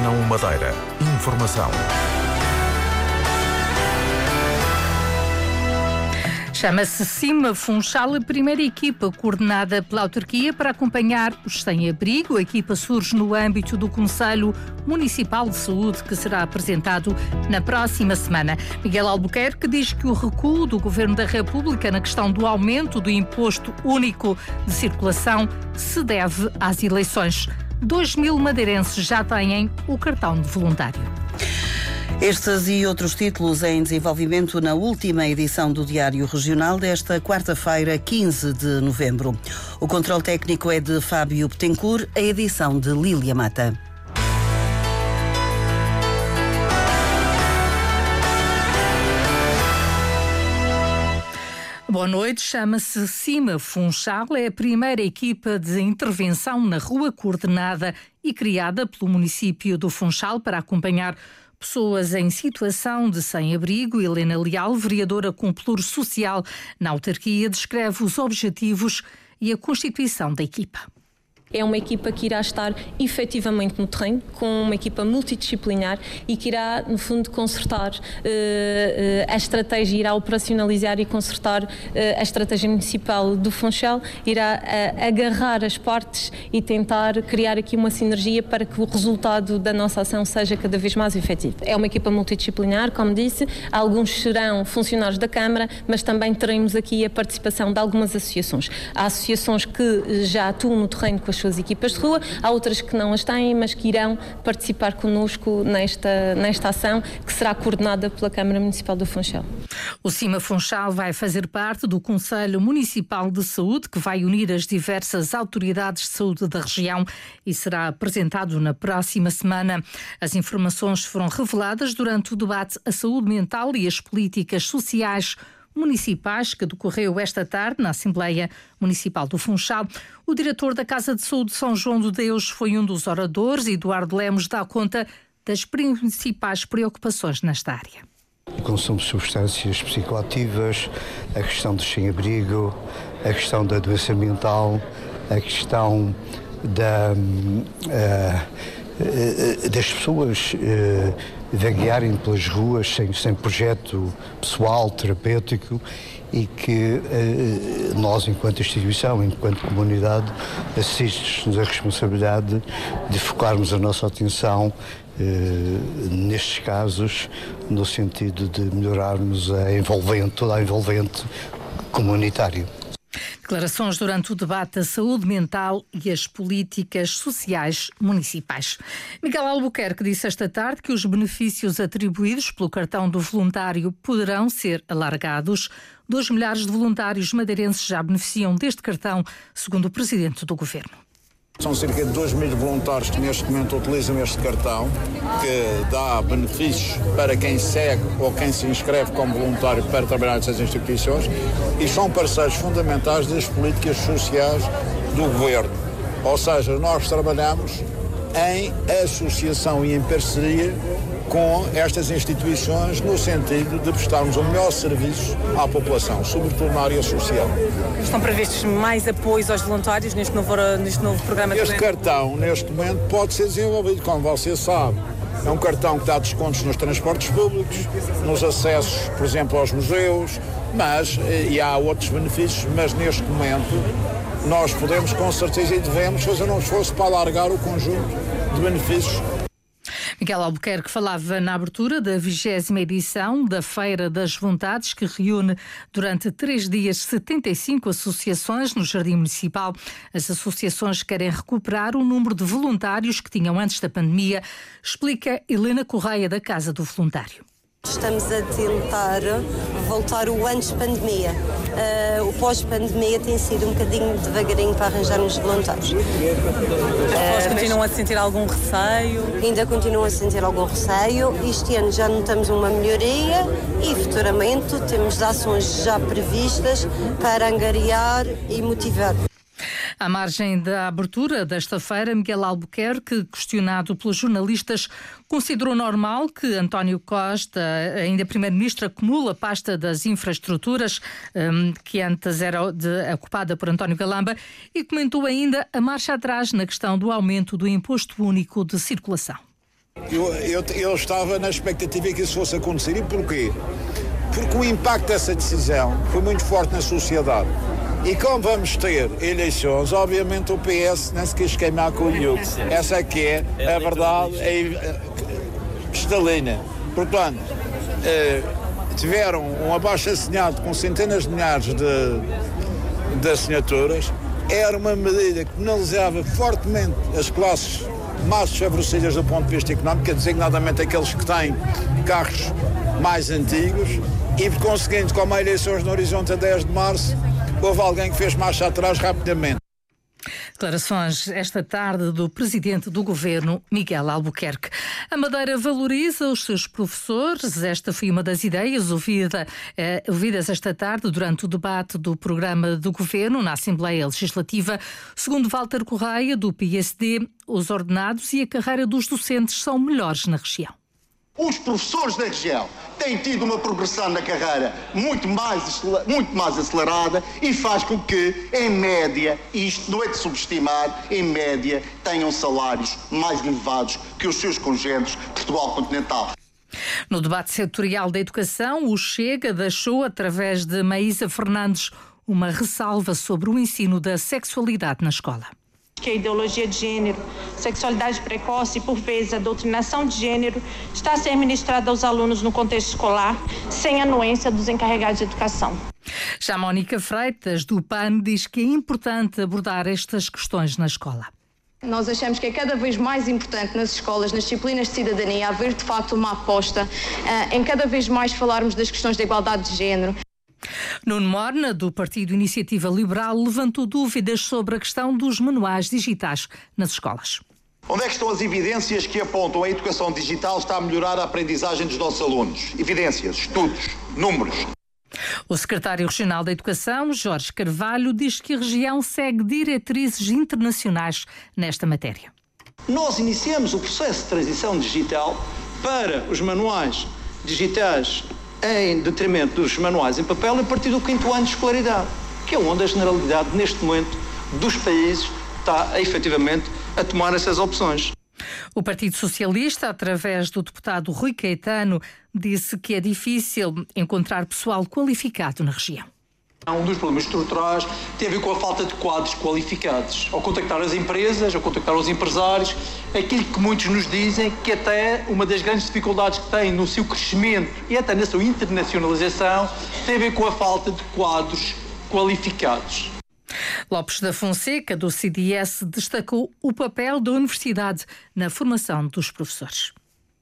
Antena 1 Madeira. Informação. Chama-se Cima Funchal, a primeira equipa coordenada pela autarquia para acompanhar os sem-abrigo. A equipa surge no âmbito do Conselho Municipal de Saúde, que será apresentado na próxima semana. Miguel Albuquerque diz que o recuo do Governo da República na questão do aumento do imposto único de circulação se deve às eleições. 2 mil madeirenses já têm o cartão de voluntário. Estes e outros títulos em desenvolvimento na última edição do Diário Regional desta quarta-feira, 15 de novembro. O controle técnico é de Fábio Betancourt, a edição de Lília Mata. Boa noite, chama-se Cima Funchal, é a primeira equipa de intervenção na rua coordenada e criada pelo município do Funchal para acompanhar pessoas em situação de sem-abrigo. Helena Leal, vereadora com pluro social na autarquia, descreve os objetivos e a constituição da equipa é uma equipa que irá estar efetivamente no terreno, com uma equipa multidisciplinar e que irá, no fundo, consertar uh, uh, a estratégia, irá operacionalizar e consertar uh, a estratégia municipal do Funchal, irá agarrar as partes e tentar criar aqui uma sinergia para que o resultado da nossa ação seja cada vez mais efetivo. É uma equipa multidisciplinar, como disse, alguns serão funcionários da Câmara, mas também teremos aqui a participação de algumas associações. Há associações que já atuam no terreno com as suas equipas de rua, há outras que não as têm, mas que irão participar connosco nesta, nesta ação, que será coordenada pela Câmara Municipal do Funchal. O CIMA Funchal vai fazer parte do Conselho Municipal de Saúde, que vai unir as diversas autoridades de saúde da região e será apresentado na próxima semana. As informações foram reveladas durante o debate A Saúde Mental e as Políticas Sociais municipais que decorreu esta tarde na Assembleia Municipal do Funchal. O diretor da Casa de Saúde São João de Deus foi um dos oradores. Eduardo Lemos dá conta das principais preocupações nesta área. O consumo de substâncias psicoativas, a questão do sem-abrigo, a questão da doença mental, a questão da, uh, das pessoas uh, vaguearem pelas ruas sem, sem projeto pessoal, terapêutico e que eh, nós, enquanto instituição, enquanto comunidade, assiste-nos a responsabilidade de focarmos a nossa atenção eh, nestes casos, no sentido de melhorarmos a envolvente, toda a envolvente comunitária. Declarações durante o debate da saúde mental e as políticas sociais municipais. Miguel Albuquerque disse esta tarde que os benefícios atribuídos pelo cartão do voluntário poderão ser alargados. Dois milhares de voluntários madeirenses já beneficiam deste cartão, segundo o presidente do governo. São cerca de 2 mil voluntários que neste momento utilizam este cartão, que dá benefícios para quem segue ou quem se inscreve como voluntário para trabalhar nessas instituições e são parceiros fundamentais das políticas sociais do governo. Ou seja, nós trabalhamos em associação e em parceria com estas instituições no sentido de prestarmos o melhor serviço à população, sobretudo na área social. Estão previstos mais apoios aos voluntários neste novo, neste novo programa? Este cartão, neste momento, pode ser desenvolvido, como você sabe. É um cartão que dá descontos nos transportes públicos, nos acessos, por exemplo, aos museus, mas, eh, e há outros benefícios, mas neste momento nós podemos com certeza e devemos fazer um esforço para alargar o conjunto de benefícios Miguel Albuquerque falava na abertura da vigésima edição da Feira das Vontades, que reúne durante três dias 75 associações no Jardim Municipal. As associações querem recuperar o número de voluntários que tinham antes da pandemia, explica Helena Correia, da Casa do Voluntário. Estamos a tentar voltar o antes pandemia. Uh, o pós-pandemia tem sido um bocadinho devagarinho para arranjarmos voluntários. As uh, continuam a sentir algum receio? Ainda continuam a sentir algum receio. Este ano já notamos uma melhoria e futuramente temos ações já previstas para angariar e motivar. À margem da abertura desta feira, Miguel Albuquerque, questionado pelos jornalistas, considerou normal que António Costa, ainda Primeiro-Ministro, acumula a pasta das infraestruturas, hum, que antes era de, ocupada por António Galamba, e comentou ainda a marcha atrás na questão do aumento do imposto único de circulação. Eu, eu, eu estava na expectativa que isso fosse acontecer. E porquê? Porque o impacto dessa decisão foi muito forte na sociedade. E como vamos ter eleições, obviamente o PS não se quis queimar com o IUC. Essa é que é a verdade é cristalina. Portanto, eh, tiveram um abaixo-assinado com centenas de milhares de, de assinaturas. Era uma medida que penalizava fortemente as classes mais desfavorecidas do ponto de vista económico, designadamente aqueles que têm carros mais antigos, e por conseguinte, como há eleições no horizonte a 10 de março, houve alguém que fez marcha atrás rapidamente. Declarações esta tarde do presidente do governo, Miguel Albuquerque. A Madeira valoriza os seus professores. Esta foi uma das ideias ouvida, eh, ouvidas esta tarde durante o debate do programa do governo na Assembleia Legislativa. Segundo Walter Correia, do PSD, os ordenados e a carreira dos docentes são melhores na região. Os professores da região têm tido uma progressão na carreira muito mais, muito mais acelerada e faz com que, em média, isto não é de subestimar, em média, tenham salários mais elevados que os seus congêneres Portugal continental. No debate setorial da educação, o Chega deixou, através de Maísa Fernandes, uma ressalva sobre o ensino da sexualidade na escola que a ideologia de gênero, sexualidade precoce e, por vezes, a doutrinação de gênero está a ser ministrada aos alunos no contexto escolar, sem anuência dos encarregados de educação. Já Mónica Freitas, do PAN, diz que é importante abordar estas questões na escola. Nós achamos que é cada vez mais importante nas escolas, nas disciplinas de cidadania, haver de facto uma aposta uh, em cada vez mais falarmos das questões da igualdade de género. Nuno Morna, do Partido Iniciativa Liberal, levantou dúvidas sobre a questão dos manuais digitais nas escolas. Onde é que estão as evidências que apontam a educação digital está a melhorar a aprendizagem dos nossos alunos? Evidências, estudos, números. O secretário regional da Educação, Jorge Carvalho, diz que a região segue diretrizes internacionais nesta matéria. Nós iniciamos o processo de transição digital para os manuais digitais em detrimento dos manuais em papel a partir do quinto ano de escolaridade, que é onde a generalidade, neste momento, dos países está efetivamente a tomar essas opções. O Partido Socialista, através do deputado Rui Caetano, disse que é difícil encontrar pessoal qualificado na região. Um dos problemas estruturais tem a ver com a falta de quadros qualificados. Ao contactar as empresas, ao contactar os empresários, aquilo que muitos nos dizem que até uma das grandes dificuldades que têm no seu crescimento e até na sua internacionalização tem a ver com a falta de quadros qualificados. Lopes da Fonseca, do CDS, destacou o papel da universidade na formação dos professores.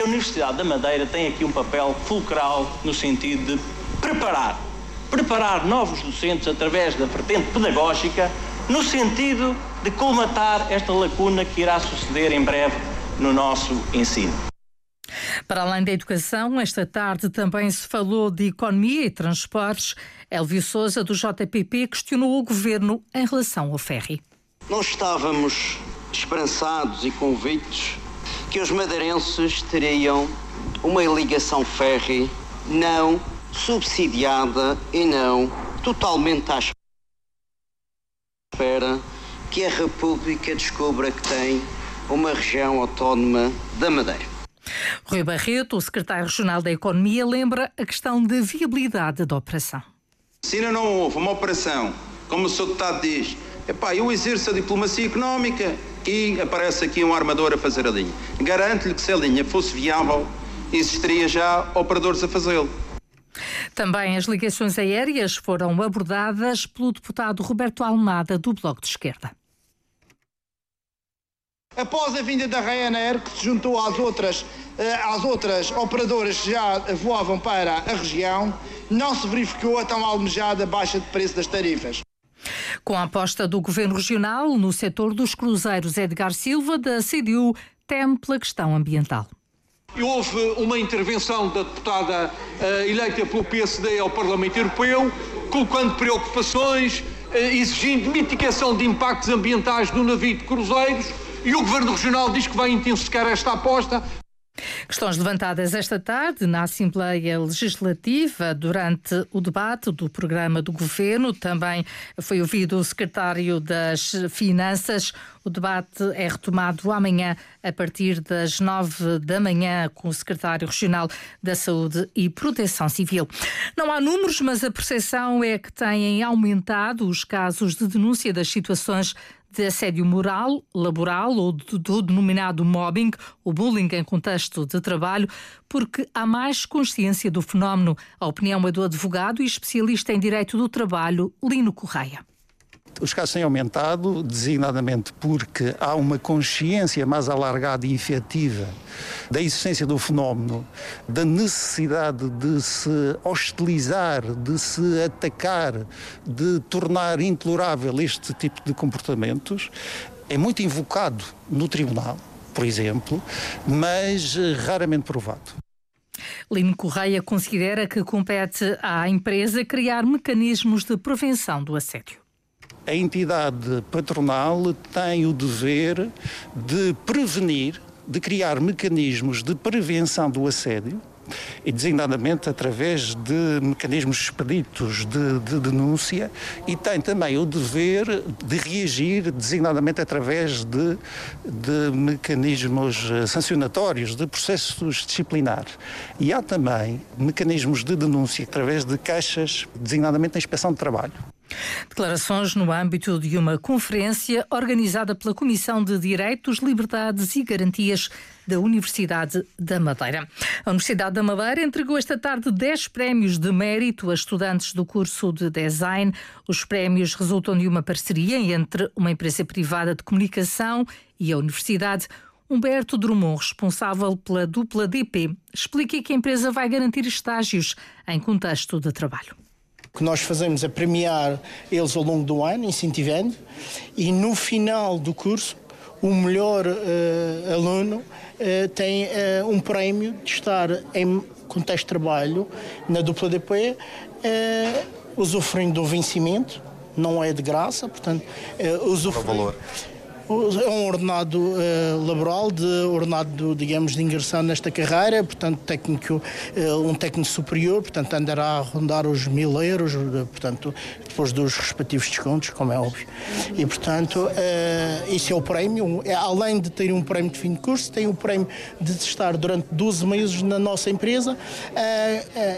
A Universidade da Madeira tem aqui um papel fulcral no sentido de preparar preparar novos docentes através da vertente pedagógica, no sentido de colmatar esta lacuna que irá suceder em breve no nosso ensino. Para além da educação, esta tarde também se falou de economia e transportes. Elvio Souza, do JPP, questionou o governo em relação ao ferry. Nós estávamos esperançados e convictos que os madeirenses teriam uma ligação ferry não subsidiada e não totalmente à espera que a República descubra que tem uma região autónoma da Madeira. Rui Barreto, o secretário regional da Economia, lembra a questão da viabilidade da operação. Se ainda não houve uma operação, como o seu deputado diz, epá, eu exerço a diplomacia económica e aparece aqui um armador a fazer a linha. Garanto-lhe que se a linha fosse viável, existiria já operadores a fazê-lo. Também as ligações aéreas foram abordadas pelo deputado Roberto Almada, do Bloco de Esquerda. Após a vinda da Ryanair, que se juntou às outras, eh, às outras operadoras que já voavam para a região, não se verificou a tão almejada baixa de preço das tarifas. Com a aposta do Governo Regional no setor dos cruzeiros, Edgar Silva, da CDU, teme pela questão ambiental. Houve uma intervenção da deputada uh, eleita pelo PSD ao Parlamento Europeu, colocando preocupações, uh, exigindo mitigação de impactos ambientais no navio de cruzeiros, e o Governo Regional diz que vai intensificar esta aposta. Questões levantadas esta tarde na Assembleia Legislativa durante o debate do programa do governo. Também foi ouvido o secretário das Finanças. O debate é retomado amanhã a partir das nove da manhã com o secretário regional da Saúde e Proteção Civil. Não há números, mas a percepção é que têm aumentado os casos de denúncia das situações de assédio moral, laboral ou do, do denominado mobbing, o bullying em contexto de trabalho, porque há mais consciência do fenómeno. A opinião é do advogado e especialista em direito do trabalho, Lino Correia. Os casos têm aumentado, designadamente porque há uma consciência mais alargada e efetiva da existência do fenómeno, da necessidade de se hostilizar, de se atacar, de tornar intolerável este tipo de comportamentos. É muito invocado no tribunal, por exemplo, mas raramente provado. Lino Correia considera que compete à empresa criar mecanismos de prevenção do assédio a entidade patronal tem o dever de prevenir, de criar mecanismos de prevenção do assédio e designadamente através de mecanismos expeditos de, de, denúncia e tem também o dever de reagir designadamente através de, de mecanismos sancionatórios, de processos disciplinares. E há também mecanismos de denúncia através de caixas, designadamente na inspeção de trabalho. Declarações no âmbito de uma conferência organizada pela Comissão de Direitos, Liberdades e Garantias da Universidade da Madeira. A Universidade da Madeira entregou esta tarde 10 prémios de mérito a estudantes do curso de design. Os prémios resultam de uma parceria entre uma empresa privada de comunicação e a universidade. Humberto Drummond, responsável pela dupla DP, explica que a empresa vai garantir estágios em contexto de trabalho. Que nós fazemos é premiar eles ao longo do ano, incentivando, e no final do curso, o melhor uh, aluno uh, tem uh, um prémio de estar em contexto de trabalho na dupla DP, uh, usufruindo do vencimento, não é de graça, portanto, uh, usufruindo. É um ordenado uh, laboral, de ordenado, digamos, de ingressão nesta carreira, portanto, técnico, uh, um técnico superior, portanto, andará a rondar os mil euros, portanto, depois dos respectivos descontos, como é óbvio. E, portanto, uh, isso é o prémio. É, além de ter um prémio de fim de curso, tem o prémio de estar durante 12 meses na nossa empresa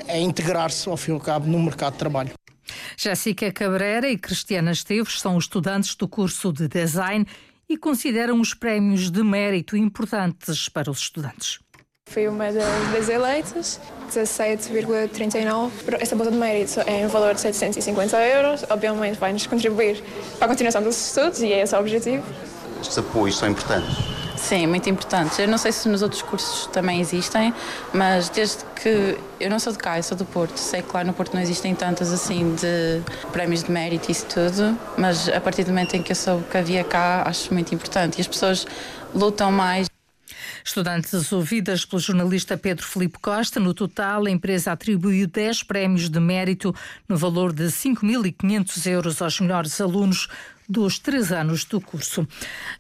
a integrar-se, ao fim e ao cabo, no mercado de trabalho. Jéssica Cabrera e Cristiana Esteves são estudantes do curso de Design e consideram os prémios de mérito importantes para os estudantes. Fui uma das eleitas, 17,39. Esta bolsa de mérito é em valor de 750 euros. Obviamente vai-nos contribuir para a continuação dos estudos e é esse o objetivo. Estes apoios são importantes? Sim, muito importantes. Eu não sei se nos outros cursos também existem, mas desde que eu não sou de cá, eu sou do Porto, sei que lá no Porto não existem tantas assim de prémios de mérito e isso tudo, mas a partir do momento em que eu soube que havia cá, acho muito importante e as pessoas lutam mais. Estudantes ouvidas pelo jornalista Pedro Felipe Costa, no total a empresa atribuiu 10 prémios de mérito no valor de 5.500 euros aos melhores alunos dos três anos do curso.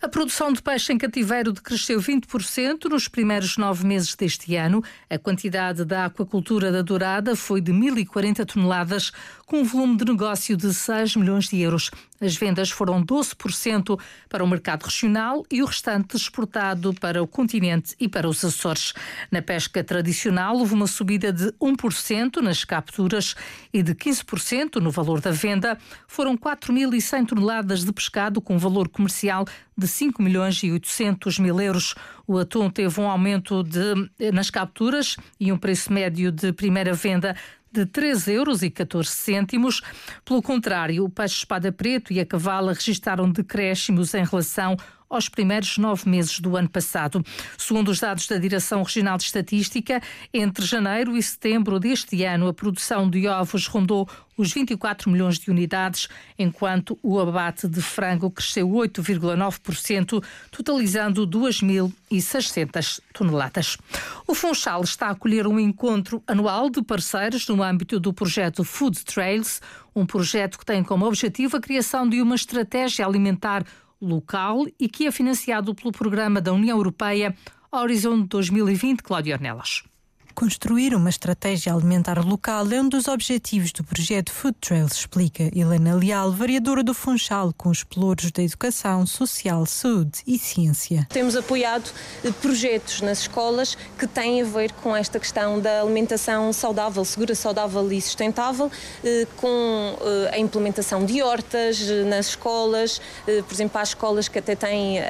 A produção de peixe em cativeiro decresceu 20% nos primeiros nove meses deste ano. A quantidade da aquacultura da Dourada foi de 1.040 toneladas, com um volume de negócio de 6 milhões de euros. As vendas foram 12% para o mercado regional e o restante exportado para o continente e para os Açores. Na pesca tradicional, houve uma subida de 1% nas capturas e de 15% no valor da venda. Foram 4.100 toneladas de pescado com valor comercial de 5 milhões e 800 mil euros. O atum teve um aumento de, nas capturas e um preço médio de primeira venda de 3 euros 14 cêntimos. Pelo contrário, o peixe espada preto e a cavala registaram decréscimos em relação aos primeiros nove meses do ano passado. Segundo os dados da Direção Regional de Estatística, entre janeiro e setembro deste ano, a produção de ovos rondou os 24 milhões de unidades, enquanto o abate de frango cresceu 8,9%, totalizando 2.600 toneladas. O Funchal está a acolher um encontro anual de parceiros no âmbito do projeto Food Trails, um projeto que tem como objetivo a criação de uma estratégia alimentar local e que é financiado pelo programa da União Europeia Horizonte 2020, Cláudio Ornelas. Construir uma estratégia alimentar local é um dos objetivos do projeto Food Trails, explica Helena Leal, variadora do Funchal, com os pelouros da educação, social, saúde e ciência. Temos apoiado eh, projetos nas escolas que têm a ver com esta questão da alimentação saudável, segura, saudável e sustentável, eh, com eh, a implementação de hortas nas escolas, por exemplo, há escolas que até têm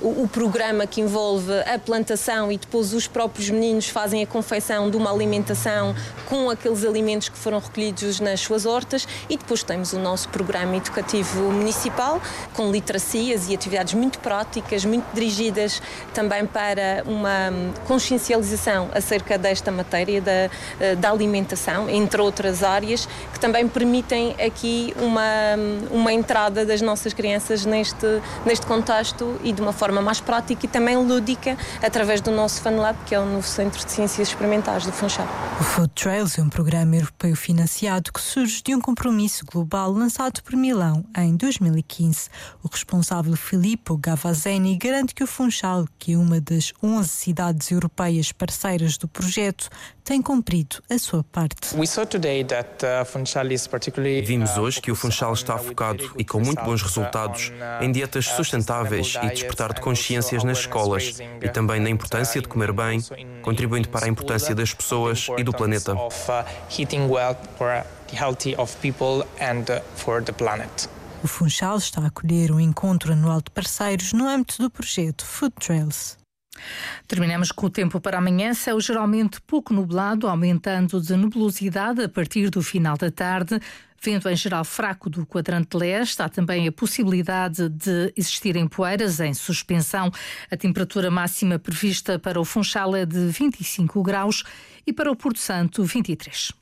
o programa que envolve a plantação e depois os próprios meninos fazem a confecção de uma alimentação com aqueles alimentos que foram recolhidos nas suas hortas. E depois temos o nosso programa educativo municipal com literacias e atividades muito práticas, muito dirigidas também para uma consciencialização acerca desta matéria da, eh, da alimentação, entre outras áreas, que também permitem aqui uma, uma entrada das nossas crianças neste, neste contexto e de uma forma mais prática e também lúdica através do nosso FunLab, que é o novo centro de Ciências Experimentais do Funchal. O Food Trails é um programa europeu financiado que surge de um compromisso global lançado por Milão em 2015. O responsável Filippo Gavazzeni garante que o Funchal, que é uma das 11 cidades europeias parceiras do projeto, tem cumprido a sua parte. Uh, Vimos hoje que o Funchal está focado e com muito bons resultados em dietas sustentáveis e despertar de consciências nas escolas e também na importância de comer bem, contribuindo para a importância das pessoas e do planeta. Uh, o Funchal está a acolher um encontro anual de parceiros no âmbito do projeto Food Trails. Terminamos com o tempo para amanhã. Céu geralmente pouco nublado, aumentando de nebulosidade a partir do final da tarde. Vento em geral fraco do quadrante leste. Há também a possibilidade de existirem poeiras em suspensão. A temperatura máxima prevista para o Funchal é de 25 graus e para o Porto Santo, 23.